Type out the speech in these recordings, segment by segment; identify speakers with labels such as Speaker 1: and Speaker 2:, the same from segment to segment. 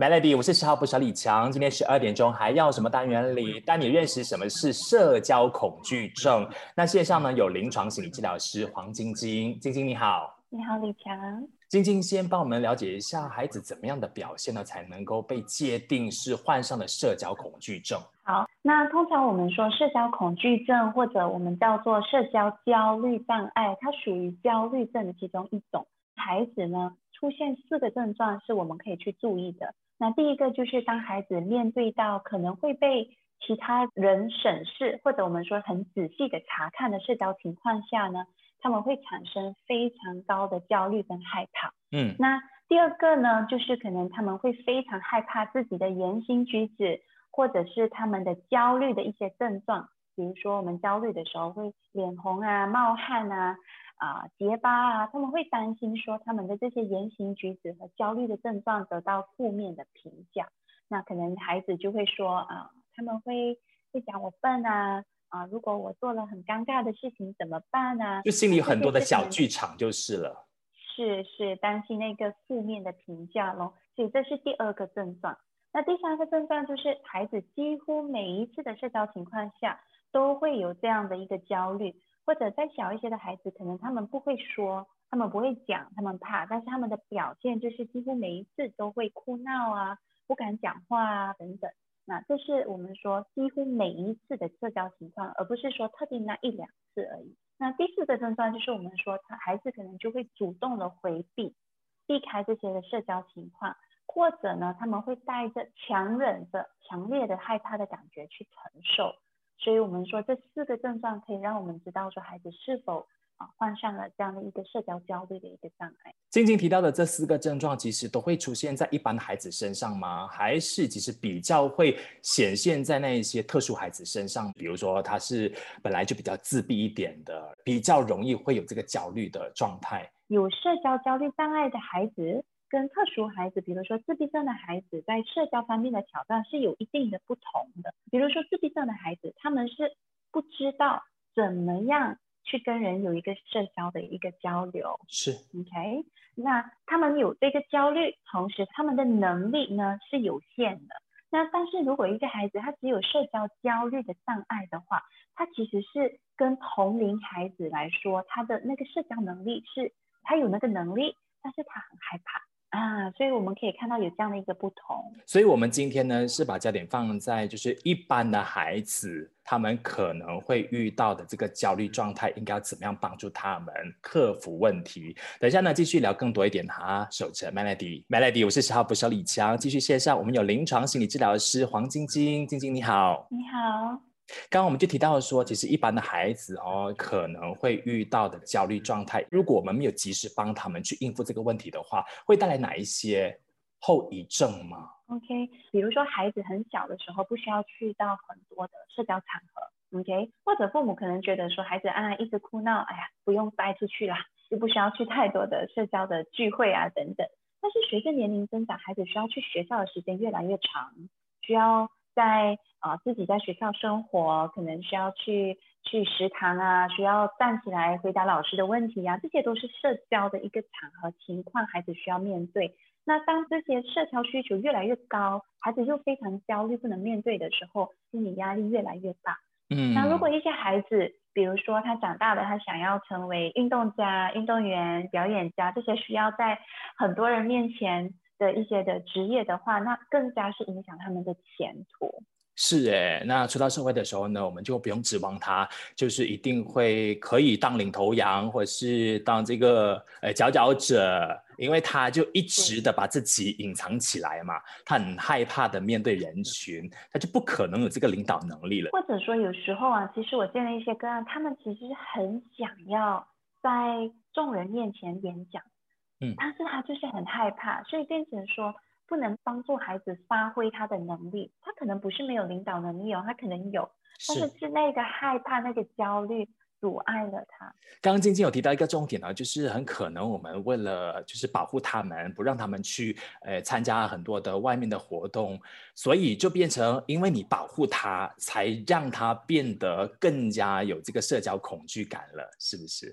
Speaker 1: Melody，我是十号部小李强。今天十二点钟还要什么单元里带你认识什么是社交恐惧症？那线上呢有临床心理治疗师黄晶晶，晶晶你好，
Speaker 2: 你好李强。
Speaker 1: 晶晶先帮我们了解一下孩子怎么样的表现呢，才能够被界定是患上了社交恐惧症？
Speaker 2: 好，那通常我们说社交恐惧症或者我们叫做社交焦虑障碍，它属于焦虑症的其中一种。孩子呢出现四个症状是我们可以去注意的。那第一个就是当孩子面对到可能会被其他人审视，或者我们说很仔细的查看的社交情况下呢，他们会产生非常高的焦虑跟害怕。
Speaker 1: 嗯，
Speaker 2: 那第二个呢，就是可能他们会非常害怕自己的言行举止，或者是他们的焦虑的一些症状，比如说我们焦虑的时候会脸红啊、冒汗啊。啊，结巴啊，他们会担心说他们的这些言行举止和焦虑的症状得到负面的评价，那可能孩子就会说啊，他们会会讲我笨啊，啊，如果我做了很尴尬的事情怎么办啊？
Speaker 1: 就心里很多的小剧场就是了。
Speaker 2: 是是，担心那个负面的评价咯，所以这是第二个症状。那第三个症状就是孩子几乎每一次的社交情况下都会有这样的一个焦虑。或者再小一些的孩子，可能他们不会说，他们不会讲，他们怕，但是他们的表现就是几乎每一次都会哭闹啊，不敢讲话啊等等。那这是我们说几乎每一次的社交情况，而不是说特定那一两次而已。那第四个症状就是我们说他孩子可能就会主动的回避，避开这些的社交情况，或者呢他们会带着强忍着强烈的害怕的感觉去承受。所以我们说这四个症状可以让我们知道说孩子是否啊患上了这样的一个社交焦虑的一个障碍。
Speaker 1: 晶晶提到的这四个症状，其实都会出现在一般的孩子身上吗？还是其实比较会显现在那一些特殊孩子身上？比如说他是本来就比较自闭一点的，比较容易会有这个焦虑的状态。
Speaker 2: 有社交焦虑障碍的孩子。跟特殊孩子，比如说自闭症的孩子，在社交方面的挑战是有一定的不同的。比如说自闭症的孩子，他们是不知道怎么样去跟人有一个社交的一个交流。
Speaker 1: 是
Speaker 2: ，OK，那他们有这个焦虑，同时他们的能力呢是有限的。那但是如果一个孩子他只有社交焦虑的障碍的话，他其实是跟同龄孩子来说，他的那个社交能力是，他有那个能力，但是他很害怕。啊，所以我们可以看到有这样的一个不同。
Speaker 1: 所以，我们今天呢是把焦点放在就是一般的孩子，他们可能会遇到的这个焦虑状态，应该要怎么样帮助他们克服问题。等一下呢，继续聊更多一点哈。守着 Melody，Melody，我是十号不小李强。继续线上，我们有临床心理治疗师黄晶晶，晶晶你好。
Speaker 2: 你好。
Speaker 1: 刚刚我们就提到说，其实一般的孩子哦，可能会遇到的焦虑状态，如果我们没有及时帮他们去应付这个问题的话，会带来哪一些后遗症吗
Speaker 2: ？OK，比如说孩子很小的时候，不需要去到很多的社交场合，OK，或者父母可能觉得说孩子啊一直哭闹，哎呀不用带出去啦，就不需要去太多的社交的聚会啊等等。但是随着年龄增长，孩子需要去学校的时间越来越长，需要。在啊，自己在学校生活，可能需要去去食堂啊，需要站起来回答老师的问题呀，这些都是社交的一个场合情况，孩子需要面对。那当这些社交需求越来越高，孩子又非常焦虑，不能面对的时候，心理压力越来越大。
Speaker 1: 嗯，
Speaker 2: 那如果一些孩子，比如说他长大了，他想要成为运动家、运动员、表演家，这些需要在很多人面前。的一些的职业的话，那更加是影响他们的前途。
Speaker 1: 是哎，那出到社会的时候呢，我们就不用指望他，就是一定会可以当领头羊，或者是当这个呃佼佼者，因为他就一直的把自己隐藏起来嘛，他很害怕的面对人群，他就不可能有这个领导能力了。
Speaker 2: 或者说有时候啊，其实我见了一些个案，他们其实很想要在众人面前演讲。
Speaker 1: 嗯，
Speaker 2: 但是他就是很害怕，所以变成说不能帮助孩子发挥他的能力。他可能不是没有领导能力哦，他可能有，但是是那个害怕、那个焦虑阻碍了他。
Speaker 1: 刚刚晶晶有提到一个重点呢，就是很可能我们为了就是保护他们，不让他们去呃参加很多的外面的活动，所以就变成因为你保护他，才让他变得更加有这个社交恐惧感了，是不是？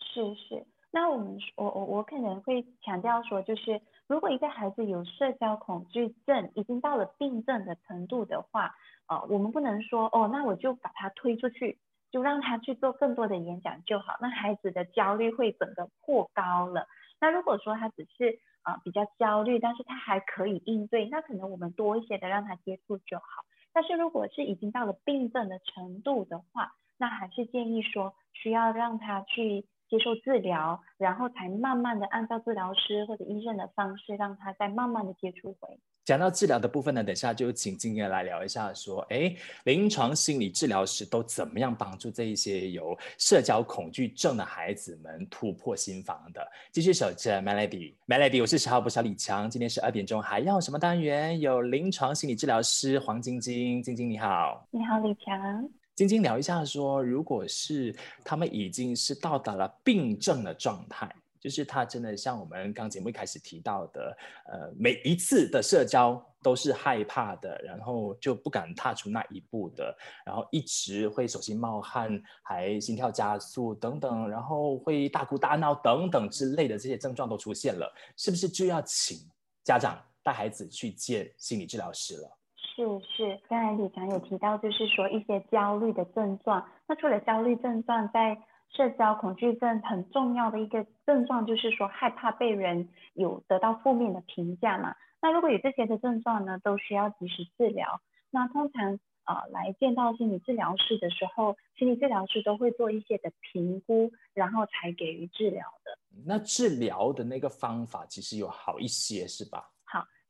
Speaker 2: 是是。那我们我我我可能会强调说，就是如果一个孩子有社交恐惧症，已经到了病症的程度的话，呃，我们不能说哦，那我就把他推出去，就让他去做更多的演讲就好，那孩子的焦虑会整个破高了。那如果说他只是啊比较焦虑，但是他还可以应对，那可能我们多一些的让他接触就好。但是如果是已经到了病症的程度的话，那还是建议说需要让他去。接受治疗，然后才慢慢的按照治疗师或者医生的方式，让他再慢慢的接触回。
Speaker 1: 讲到治疗的部分呢，等下就请金燕来聊一下，说，哎，临床心理治疗师都怎么样帮助这一些有社交恐惧症的孩子们突破心防的？继续守着 Melody，Melody，我是十号部小李强，今天十二点钟还要什么单元？有临床心理治疗师黄晶晶，晶晶你好，
Speaker 2: 你好李强。
Speaker 1: 晶晶聊一下，说如果是他们已经是到达了病症的状态，就是他真的像我们刚节目一开始提到的，呃，每一次的社交都是害怕的，然后就不敢踏出那一步的，然后一直会手心冒汗，还心跳加速等等，然后会大哭大闹等等之类的这些症状都出现了，是不是就要请家长带孩子去见心理治疗师了？
Speaker 2: 是是，刚才李强有提到，就是说一些焦虑的症状。那除了焦虑症状，在社交恐惧症很重要的一个症状，就是说害怕被人有得到负面的评价嘛。那如果有这些的症状呢，都需要及时治疗。那通常啊，来见到心理治疗师的时候，心理治疗师都会做一些的评估，然后才给予治疗的。
Speaker 1: 那治疗的那个方法其实有好一些，是吧？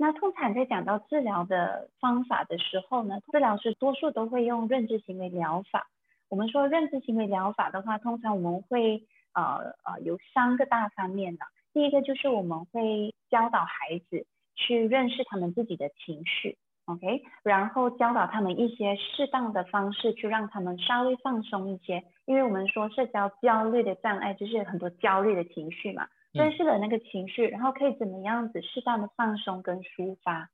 Speaker 2: 那通常在讲到治疗的方法的时候呢，治疗师多数都会用认知行为疗法。我们说认知行为疗法的话，通常我们会呃呃有三个大方面的。第一个就是我们会教导孩子去认识他们自己的情绪，OK，然后教导他们一些适当的方式去让他们稍微放松一些，因为我们说社交焦虑的障碍就是很多焦虑的情绪嘛。认识的那个情绪，然后可以怎么样子适当的放松跟抒发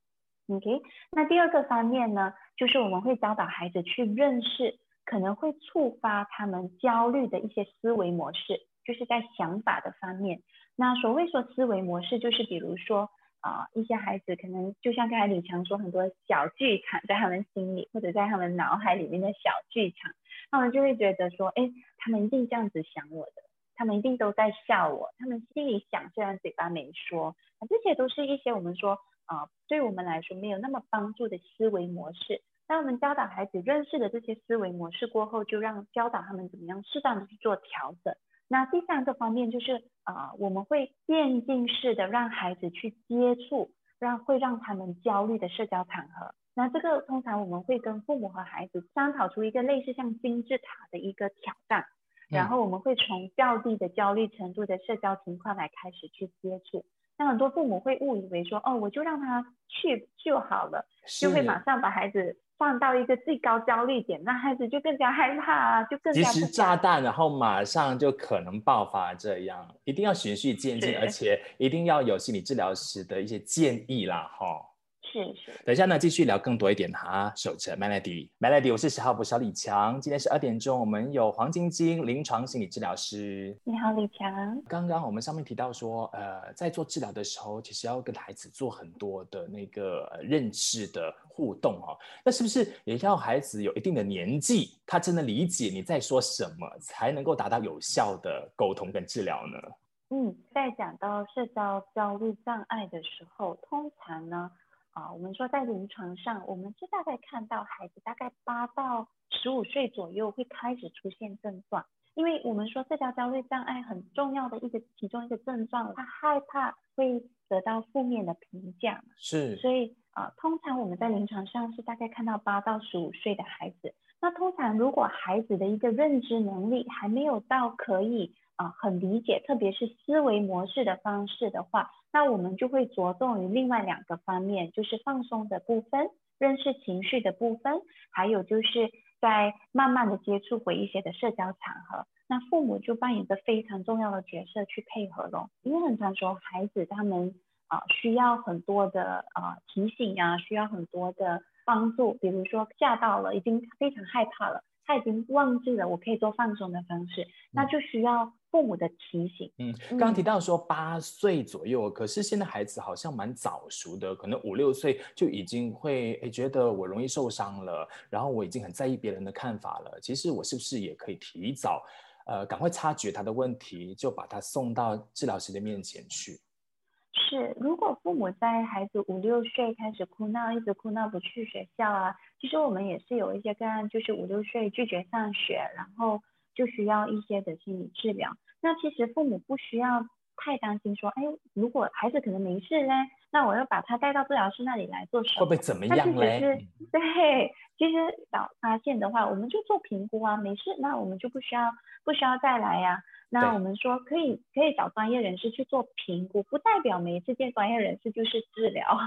Speaker 2: ，OK？那第二个方面呢，就是我们会教导孩子去认识可能会触发他们焦虑的一些思维模式，就是在想法的方面。那所谓说思维模式，就是比如说啊，一些孩子可能就像刚才李强说，很多小剧场在他们心里或者在他们脑海里面的小剧场，他们就会觉得说，哎，他们一定这样子想我的。他们一定都在笑我，他们心里想，虽然嘴巴没说，那这些都是一些我们说啊，对我们来说没有那么帮助的思维模式。当我们教导孩子认识的这些思维模式过后，就让教导他们怎么样适当的去做调整。那第三个方面就是啊，我们会渐进式的让孩子去接触，让会让他们焦虑的社交场合。那这个通常我们会跟父母和孩子商讨出一个类似像金字塔的一个挑战。然后我们会从较低的焦虑程度的社交情况来开始去接触，那很多父母会误以为说，哦，我就让他去就好了，就会马上把孩子放到一个最高焦虑点，那孩子就更加害怕啊，就更加。
Speaker 1: 及时炸弹，然后马上就可能爆发，这样一定要循序渐进，而且一定要有心理治疗师的一些建议啦，哈。
Speaker 2: 是是，
Speaker 1: 等一下呢，继续聊更多一点哈。守着 Melody，Melody，我是十号补小李强。今天是二点钟，我们有黄晶晶临床心理治疗师。
Speaker 2: 你好，李强。
Speaker 1: 刚刚我们上面提到说，呃，在做治疗的时候，其实要跟孩子做很多的那个认知的互动哈。那是不是也要孩子有一定的年纪，他真的理解你在说什么，才能够达到有效的沟通跟治疗呢？
Speaker 2: 嗯，在讲到社交焦虑障碍的时候，通常呢。啊，我们说在临床上，我们是大概看到孩子大概八到十五岁左右会开始出现症状，因为我们说社交焦虑障碍很重要的一个其中一个症状，他害怕会得到负面的评价，
Speaker 1: 是，
Speaker 2: 所以啊，通常我们在临床上是大概看到八到十五岁的孩子，那通常如果孩子的一个认知能力还没有到可以啊很理解，特别是思维模式的方式的话。那我们就会着重于另外两个方面，就是放松的部分、认识情绪的部分，还有就是在慢慢的接触回一些的社交场合。那父母就扮演着非常重要的角色去配合咯，因为很常说孩子他们啊需要很多的啊提醒啊，需要很多的帮助，比如说吓到了，已经非常害怕了。他已经忘记了我可以做放松的方式，那就需要父母的提醒。
Speaker 1: 嗯，刚刚提到说八岁左右，可是现在孩子好像蛮早熟的，可能五六岁就已经会诶觉得我容易受伤了，然后我已经很在意别人的看法了。其实我是不是也可以提早，呃，赶快察觉他的问题，就把他送到治疗师的面前去？
Speaker 2: 是，如果父母在孩子五六岁开始哭闹，一直哭闹不去学校啊，其实我们也是有一些个案，就是五六岁拒绝上学，然后就需要一些的心理治疗。那其实父母不需要太担心，说，哎，如果孩子可能没事呢，那我要把他带到治疗师那里来做什么？
Speaker 1: 会不会怎么样嘞？
Speaker 2: 对，其实早发现的话，我们就做评估啊，没事，那我们就不需要不需要再来呀。那我们说可以可以找专业人士去做评估，不代表每一次见专业人士就是治疗。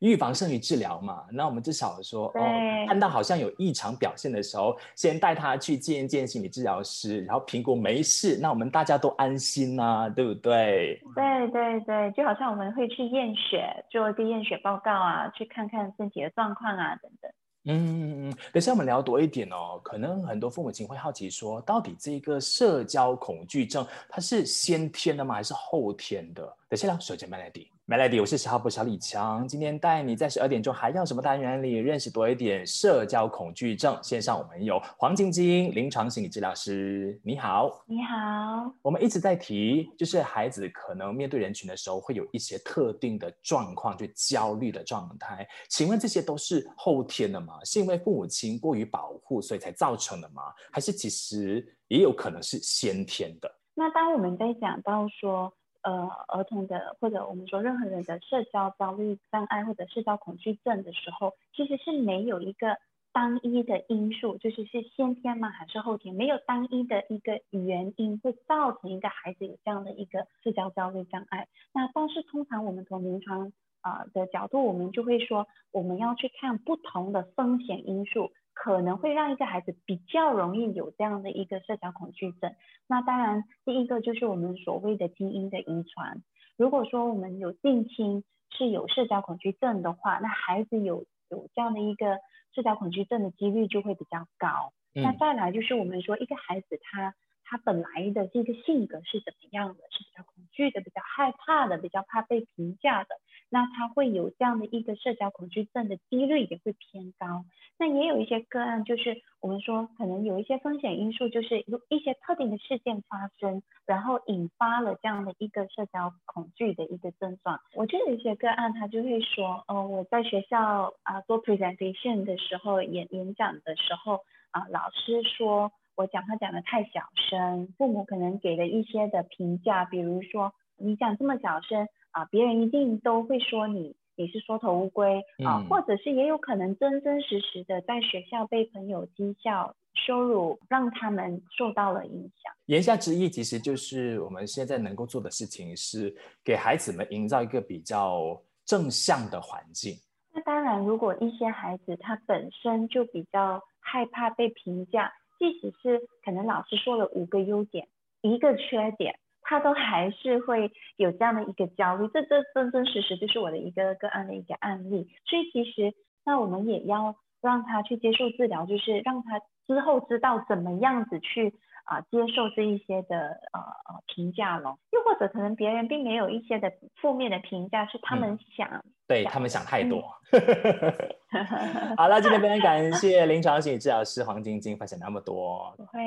Speaker 1: 预防胜于治疗嘛，那我们至少说哦，看到好像有异常表现的时候，先带他去见一见心理治疗师，然后评估没事，那我们大家都安心呐，对不对？
Speaker 2: 对对对，就好像我们会去验血，做一个验血报告啊，去看看身体的状况啊，等等。
Speaker 1: 嗯，等下我们聊多一点哦。可能很多父母亲会好奇说，到底这个社交恐惧症它是先天的吗，还是后天的？等下聊，首先 Melody。Melody，我是十号部小李强，今天带你在十二点钟还要什么单元里认识多一点社交恐惧症。线上我们有黄晶晶，临床心理治疗师，你好，
Speaker 2: 你好。
Speaker 1: 我们一直在提，就是孩子可能面对人群的时候会有一些特定的状况，就焦虑的状态。请问这些都是后天的吗？是因为父母亲过于保护，所以才造成的吗？还是其实也有可能是先天的？
Speaker 2: 那当我们在讲到说。呃，儿童的或者我们说任何人的社交焦虑障碍或者社交恐惧症的时候，其实是没有一个单一的因素，就是是先天吗还是后天？没有单一的一个原因会造成一个孩子有这样的一个社交焦虑障碍。那但是通常我们从临床啊的角度，我们就会说，我们要去看不同的风险因素。可能会让一个孩子比较容易有这样的一个社交恐惧症。那当然，第一个就是我们所谓的基因的遗传。如果说我们有近亲是有社交恐惧症的话，那孩子有有这样的一个社交恐惧症的几率就会比较高。那再来就是我们说一个孩子他。他本来的这个性格是怎么样的？是比较恐惧的，比较害怕的，比较怕被评价的。那他会有这样的一个社交恐惧症的几率也会偏高。那也有一些个案，就是我们说可能有一些风险因素，就是有一些特定的事件发生，然后引发了这样的一个社交恐惧的一个症状。我就有一些个案，他就会说，呃，我在学校啊做 presentation 的时候，演演讲的时候啊，老师说。我讲话讲的太小声，父母可能给了一些的评价，比如说你讲这么小声啊，别人一定都会说你你是缩头乌龟啊，或者是也有可能真真实实的在学校被朋友讥笑、羞辱，让他们受到了影响。
Speaker 1: 言下之意，其实就是我们现在能够做的事情是给孩子们营造一个比较正向的环境。
Speaker 2: 那当然，如果一些孩子他本身就比较害怕被评价。即使是可能老师说了五个优点，一个缺点，他都还是会有这样的一个焦虑。这这真真实实就是我的一个个案的一个案例。所以其实那我们也要让他去接受治疗，就是让他之后知道怎么样子去啊接受这一些的呃呃评价咯。又或者可能别人并没有一些的负面的评价，是他们想。
Speaker 1: 对他们想太多。好了，今天非常感谢临床心理治疗师黄晶晶分享那么多。
Speaker 2: 不会。